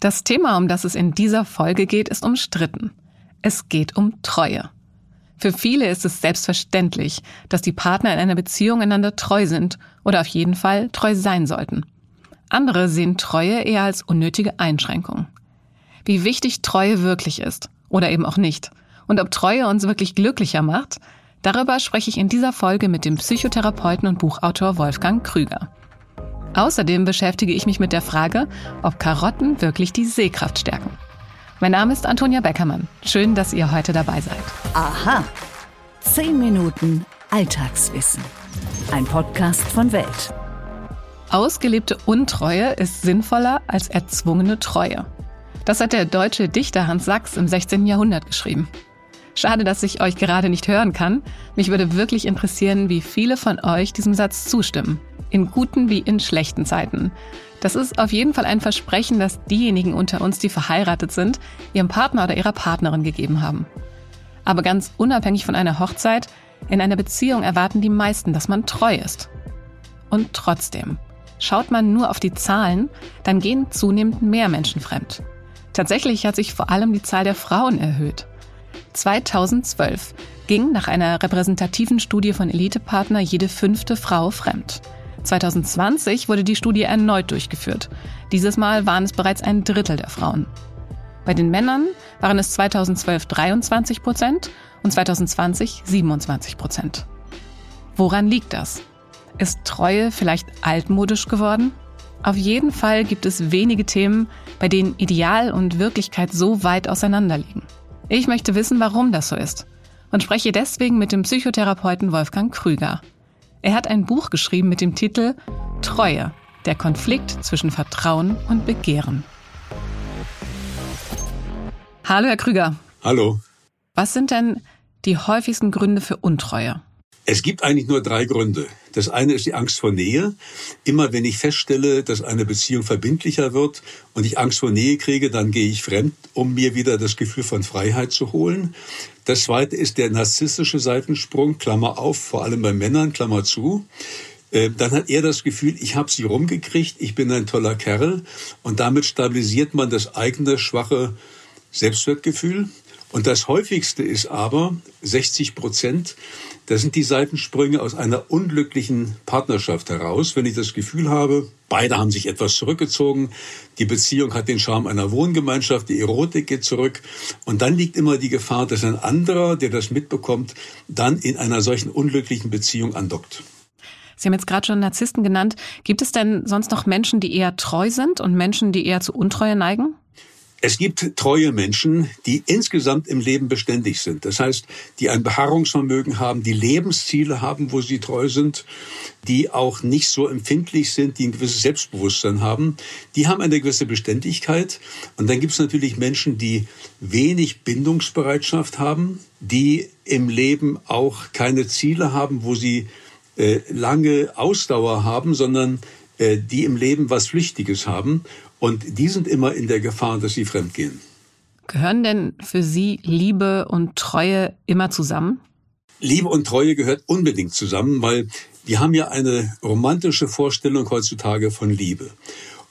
Das Thema, um das es in dieser Folge geht, ist umstritten. Es geht um Treue. Für viele ist es selbstverständlich, dass die Partner in einer Beziehung einander treu sind oder auf jeden Fall treu sein sollten. Andere sehen Treue eher als unnötige Einschränkung. Wie wichtig Treue wirklich ist oder eben auch nicht und ob Treue uns wirklich glücklicher macht, darüber spreche ich in dieser Folge mit dem Psychotherapeuten und Buchautor Wolfgang Krüger. Außerdem beschäftige ich mich mit der Frage, ob Karotten wirklich die Sehkraft stärken. Mein Name ist Antonia Beckermann. Schön, dass ihr heute dabei seid. Aha. Zehn Minuten Alltagswissen. Ein Podcast von Welt. Ausgelebte Untreue ist sinnvoller als erzwungene Treue. Das hat der deutsche Dichter Hans Sachs im 16. Jahrhundert geschrieben. Schade, dass ich euch gerade nicht hören kann. Mich würde wirklich interessieren, wie viele von euch diesem Satz zustimmen in guten wie in schlechten Zeiten. Das ist auf jeden Fall ein Versprechen, das diejenigen unter uns, die verheiratet sind, ihrem Partner oder ihrer Partnerin gegeben haben. Aber ganz unabhängig von einer Hochzeit, in einer Beziehung erwarten die meisten, dass man treu ist. Und trotzdem, schaut man nur auf die Zahlen, dann gehen zunehmend mehr Menschen fremd. Tatsächlich hat sich vor allem die Zahl der Frauen erhöht. 2012 ging nach einer repräsentativen Studie von Elitepartner jede fünfte Frau fremd. 2020 wurde die Studie erneut durchgeführt. Dieses Mal waren es bereits ein Drittel der Frauen. Bei den Männern waren es 2012 23 Prozent und 2020 27 Prozent. Woran liegt das? Ist Treue vielleicht altmodisch geworden? Auf jeden Fall gibt es wenige Themen, bei denen Ideal und Wirklichkeit so weit auseinanderliegen. Ich möchte wissen, warum das so ist und spreche deswegen mit dem Psychotherapeuten Wolfgang Krüger. Er hat ein Buch geschrieben mit dem Titel Treue, der Konflikt zwischen Vertrauen und Begehren. Hallo, Herr Krüger. Hallo. Was sind denn die häufigsten Gründe für Untreue? Es gibt eigentlich nur drei Gründe. Das eine ist die Angst vor Nähe. Immer wenn ich feststelle, dass eine Beziehung verbindlicher wird und ich Angst vor Nähe kriege, dann gehe ich fremd, um mir wieder das Gefühl von Freiheit zu holen. Das zweite ist der narzisstische Seitensprung, Klammer auf, vor allem bei Männern, Klammer zu. Äh, dann hat er das Gefühl, ich habe sie rumgekriegt, ich bin ein toller Kerl und damit stabilisiert man das eigene schwache Selbstwertgefühl. Und das häufigste ist aber 60 Prozent. Das sind die Seitensprünge aus einer unglücklichen Partnerschaft heraus. Wenn ich das Gefühl habe, beide haben sich etwas zurückgezogen, die Beziehung hat den Charme einer Wohngemeinschaft, die Erotik geht zurück. Und dann liegt immer die Gefahr, dass ein anderer, der das mitbekommt, dann in einer solchen unglücklichen Beziehung andockt. Sie haben jetzt gerade schon Narzissten genannt. Gibt es denn sonst noch Menschen, die eher treu sind und Menschen, die eher zu Untreue neigen? Es gibt treue Menschen, die insgesamt im Leben beständig sind. Das heißt, die ein Beharrungsvermögen haben, die Lebensziele haben, wo sie treu sind, die auch nicht so empfindlich sind, die ein gewisses Selbstbewusstsein haben. Die haben eine gewisse Beständigkeit. Und dann gibt es natürlich Menschen, die wenig Bindungsbereitschaft haben, die im Leben auch keine Ziele haben, wo sie äh, lange Ausdauer haben, sondern die im Leben was Flüchtiges haben. Und die sind immer in der Gefahr, dass sie fremdgehen. Gehören denn für Sie Liebe und Treue immer zusammen? Liebe und Treue gehört unbedingt zusammen, weil wir haben ja eine romantische Vorstellung heutzutage von Liebe.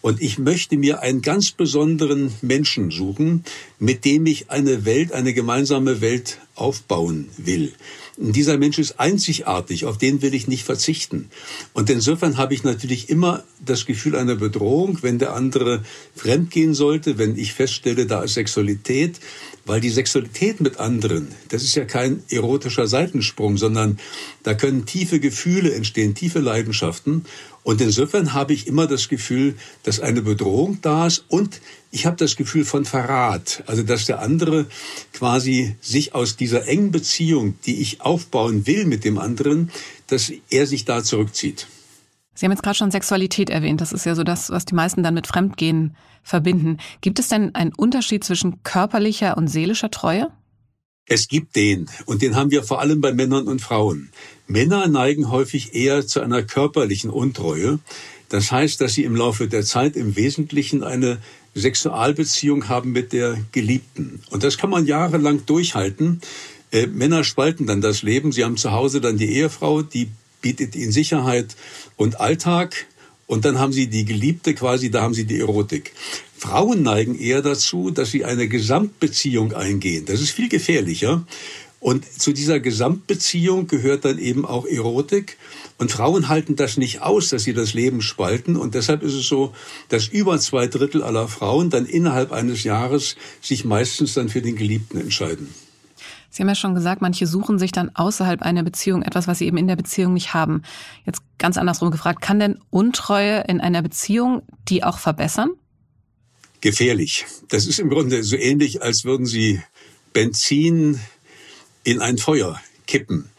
Und ich möchte mir einen ganz besonderen Menschen suchen, mit dem ich eine Welt, eine gemeinsame Welt aufbauen will. Und dieser Mensch ist einzigartig, auf den will ich nicht verzichten. Und insofern habe ich natürlich immer das Gefühl einer Bedrohung, wenn der andere fremdgehen sollte, wenn ich feststelle, da ist Sexualität, weil die Sexualität mit anderen, das ist ja kein erotischer Seitensprung, sondern da können tiefe Gefühle entstehen, tiefe Leidenschaften. Und insofern habe ich immer das Gefühl, dass eine Bedrohung da ist und ich habe das Gefühl von Verrat. Also dass der andere quasi sich aus dieser engen Beziehung, die ich aufbauen will mit dem anderen, dass er sich da zurückzieht. Sie haben jetzt gerade schon Sexualität erwähnt. Das ist ja so das, was die meisten dann mit Fremdgehen verbinden. Gibt es denn einen Unterschied zwischen körperlicher und seelischer Treue? Es gibt den, und den haben wir vor allem bei Männern und Frauen. Männer neigen häufig eher zu einer körperlichen Untreue. Das heißt, dass sie im Laufe der Zeit im Wesentlichen eine Sexualbeziehung haben mit der Geliebten. Und das kann man jahrelang durchhalten. Äh, Männer spalten dann das Leben. Sie haben zu Hause dann die Ehefrau, die bietet ihnen Sicherheit und Alltag. und dann haben sie die Geliebte quasi, da haben sie die Erotik. Frauen neigen eher dazu, dass sie eine Gesamtbeziehung eingehen. Das ist viel gefährlicher. Und zu dieser Gesamtbeziehung gehört dann eben auch Erotik. Und Frauen halten das nicht aus, dass sie das Leben spalten. Und deshalb ist es so, dass über zwei Drittel aller Frauen dann innerhalb eines Jahres sich meistens dann für den Geliebten entscheiden. Sie haben ja schon gesagt, manche suchen sich dann außerhalb einer Beziehung etwas, was sie eben in der Beziehung nicht haben. Jetzt ganz andersrum gefragt, kann denn Untreue in einer Beziehung die auch verbessern? Gefährlich. Das ist im Grunde so ähnlich, als würden Sie Benzin in ein Feuer kippen.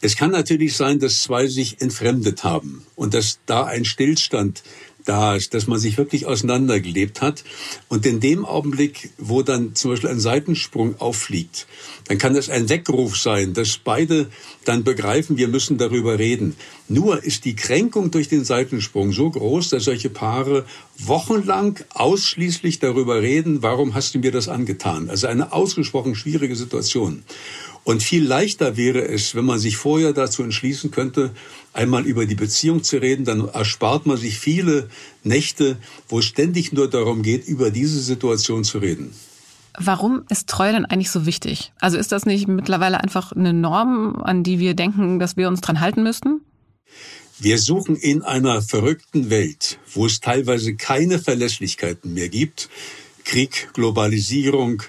Es kann natürlich sein, dass zwei sich entfremdet haben und dass da ein Stillstand da ist, dass man sich wirklich auseinandergelebt hat. Und in dem Augenblick, wo dann zum Beispiel ein Seitensprung auffliegt, dann kann das ein Weckruf sein, dass beide dann begreifen, wir müssen darüber reden. Nur ist die Kränkung durch den Seitensprung so groß, dass solche Paare wochenlang ausschließlich darüber reden, warum hast du mir das angetan? Also eine ausgesprochen schwierige Situation. Und viel leichter wäre es, wenn man sich vorher dazu entschließen könnte, einmal über die Beziehung zu reden, dann erspart man sich viele Nächte, wo es ständig nur darum geht, über diese Situation zu reden. Warum ist Treue denn eigentlich so wichtig? Also ist das nicht mittlerweile einfach eine Norm, an die wir denken, dass wir uns dran halten müssten? Wir suchen in einer verrückten Welt, wo es teilweise keine Verlässlichkeiten mehr gibt, Krieg, Globalisierung,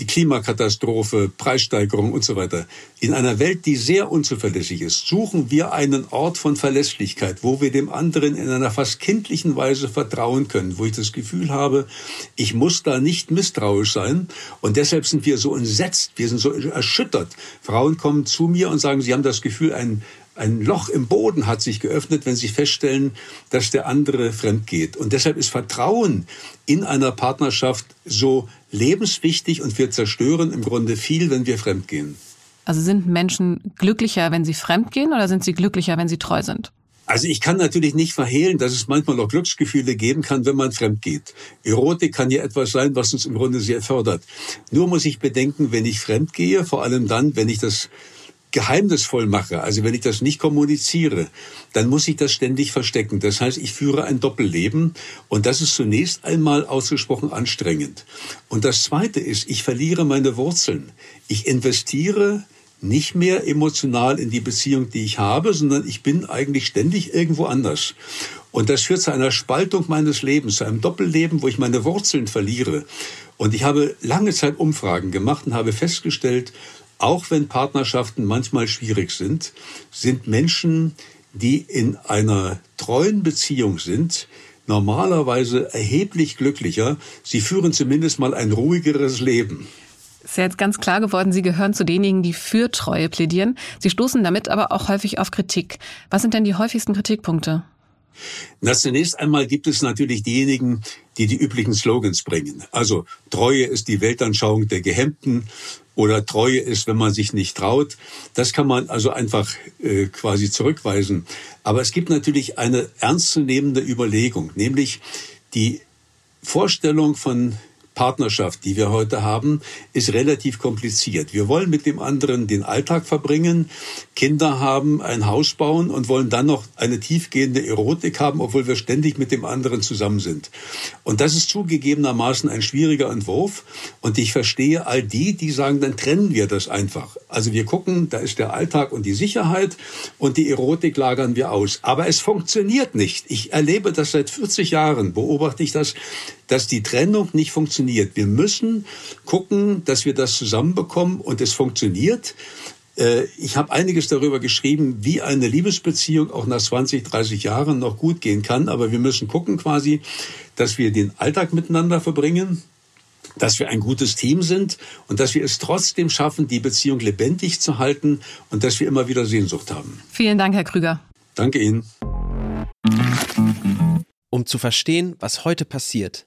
die Klimakatastrophe, Preissteigerung und so weiter. In einer Welt, die sehr unzuverlässig ist, suchen wir einen Ort von Verlässlichkeit, wo wir dem anderen in einer fast kindlichen Weise vertrauen können, wo ich das Gefühl habe, ich muss da nicht misstrauisch sein. Und deshalb sind wir so entsetzt, wir sind so erschüttert. Frauen kommen zu mir und sagen, sie haben das Gefühl, ein, ein Loch im Boden hat sich geöffnet, wenn sie feststellen, dass der andere fremd geht. Und deshalb ist Vertrauen in einer Partnerschaft so lebenswichtig und wir zerstören im Grunde viel, wenn wir fremdgehen. Also sind Menschen glücklicher, wenn sie fremdgehen oder sind sie glücklicher, wenn sie treu sind? Also ich kann natürlich nicht verhehlen, dass es manchmal auch Glücksgefühle geben kann, wenn man fremd geht. Erotik kann ja etwas sein, was uns im Grunde sehr fördert. Nur muss ich bedenken, wenn ich fremd gehe, vor allem dann, wenn ich das geheimnisvoll mache, also wenn ich das nicht kommuniziere, dann muss ich das ständig verstecken. Das heißt, ich führe ein Doppelleben und das ist zunächst einmal ausgesprochen anstrengend. Und das Zweite ist, ich verliere meine Wurzeln. Ich investiere nicht mehr emotional in die Beziehung, die ich habe, sondern ich bin eigentlich ständig irgendwo anders. Und das führt zu einer Spaltung meines Lebens, zu einem Doppelleben, wo ich meine Wurzeln verliere. Und ich habe lange Zeit Umfragen gemacht und habe festgestellt, auch wenn Partnerschaften manchmal schwierig sind, sind Menschen, die in einer treuen Beziehung sind, normalerweise erheblich glücklicher. Sie führen zumindest mal ein ruhigeres Leben. Ist ja jetzt ganz klar geworden, Sie gehören zu denjenigen, die für Treue plädieren. Sie stoßen damit aber auch häufig auf Kritik. Was sind denn die häufigsten Kritikpunkte? Na, zunächst einmal gibt es natürlich diejenigen, die die üblichen Slogans bringen. Also Treue ist die Weltanschauung der Gehemmten oder Treue ist, wenn man sich nicht traut. Das kann man also einfach äh, quasi zurückweisen. Aber es gibt natürlich eine ernstzunehmende Überlegung, nämlich die Vorstellung von Partnerschaft, die wir heute haben, ist relativ kompliziert. Wir wollen mit dem anderen den Alltag verbringen, Kinder haben, ein Haus bauen und wollen dann noch eine tiefgehende Erotik haben, obwohl wir ständig mit dem anderen zusammen sind. Und das ist zugegebenermaßen ein schwieriger Entwurf. Und ich verstehe all die, die sagen, dann trennen wir das einfach. Also wir gucken, da ist der Alltag und die Sicherheit und die Erotik lagern wir aus. Aber es funktioniert nicht. Ich erlebe das seit 40 Jahren, beobachte ich das, dass die Trennung nicht funktioniert. Wir müssen gucken, dass wir das zusammenbekommen und es funktioniert. Äh, ich habe einiges darüber geschrieben, wie eine Liebesbeziehung auch nach 20, 30 Jahren noch gut gehen kann. Aber wir müssen gucken quasi, dass wir den Alltag miteinander verbringen, dass wir ein gutes Team sind und dass wir es trotzdem schaffen, die Beziehung lebendig zu halten und dass wir immer wieder Sehnsucht haben. Vielen Dank, Herr Krüger. Danke Ihnen. Um zu verstehen, was heute passiert,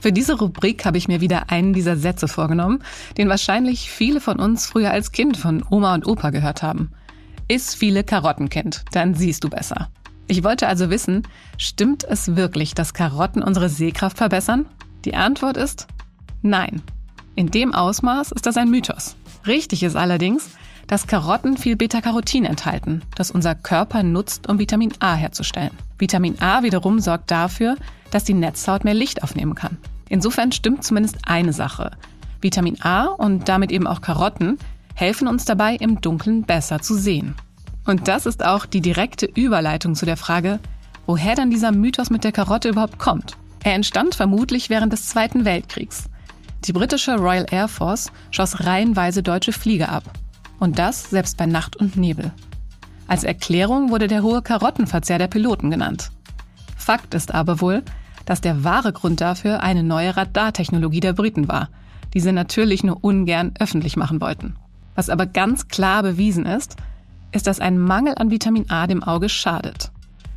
Für diese Rubrik habe ich mir wieder einen dieser Sätze vorgenommen, den wahrscheinlich viele von uns früher als Kind von Oma und Opa gehört haben. Iss viele Karottenkind, dann siehst du besser. Ich wollte also wissen, stimmt es wirklich, dass Karotten unsere Sehkraft verbessern? Die Antwort ist nein. In dem Ausmaß ist das ein Mythos. Richtig ist allerdings, dass Karotten viel Beta-Carotin enthalten, das unser Körper nutzt, um Vitamin A herzustellen. Vitamin A wiederum sorgt dafür, dass die Netzhaut mehr Licht aufnehmen kann. Insofern stimmt zumindest eine Sache. Vitamin A und damit eben auch Karotten helfen uns dabei, im Dunkeln besser zu sehen. Und das ist auch die direkte Überleitung zu der Frage, woher dann dieser Mythos mit der Karotte überhaupt kommt. Er entstand vermutlich während des Zweiten Weltkriegs. Die britische Royal Air Force schoss reihenweise deutsche Flieger ab. Und das selbst bei Nacht und Nebel. Als Erklärung wurde der hohe Karottenverzehr der Piloten genannt. Fakt ist aber wohl, dass der wahre Grund dafür eine neue Radartechnologie der Briten war, die sie natürlich nur ungern öffentlich machen wollten. Was aber ganz klar bewiesen ist, ist, dass ein Mangel an Vitamin A dem Auge schadet.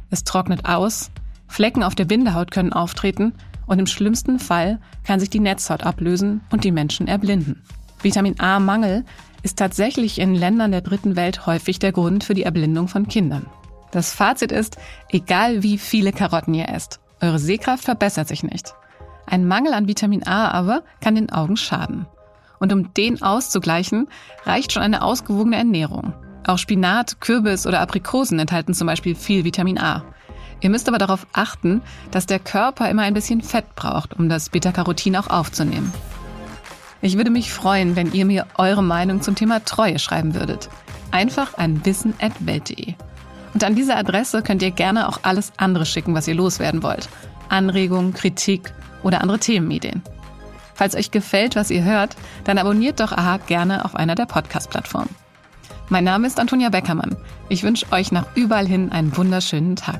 Es trocknet aus, Flecken auf der Bindehaut können auftreten und im schlimmsten Fall kann sich die Netzhaut ablösen und die Menschen erblinden. Vitamin A-Mangel ist tatsächlich in Ländern der dritten Welt häufig der Grund für die Erblindung von Kindern. Das Fazit ist, egal wie viele Karotten ihr esst, eure Sehkraft verbessert sich nicht. Ein Mangel an Vitamin A aber kann den Augen schaden. Und um den auszugleichen, reicht schon eine ausgewogene Ernährung. Auch Spinat, Kürbis oder Aprikosen enthalten zum Beispiel viel Vitamin A. Ihr müsst aber darauf achten, dass der Körper immer ein bisschen Fett braucht, um das Beta-Carotin auch aufzunehmen. Ich würde mich freuen, wenn ihr mir eure Meinung zum Thema Treue schreiben würdet. Einfach an wissen.welt.de. Und an diese Adresse könnt ihr gerne auch alles andere schicken, was ihr loswerden wollt. Anregungen, Kritik oder andere Themenideen. Falls euch gefällt, was ihr hört, dann abonniert doch AHA gerne auf einer der Podcast-Plattformen. Mein Name ist Antonia Beckermann. Ich wünsche euch nach überall hin einen wunderschönen Tag.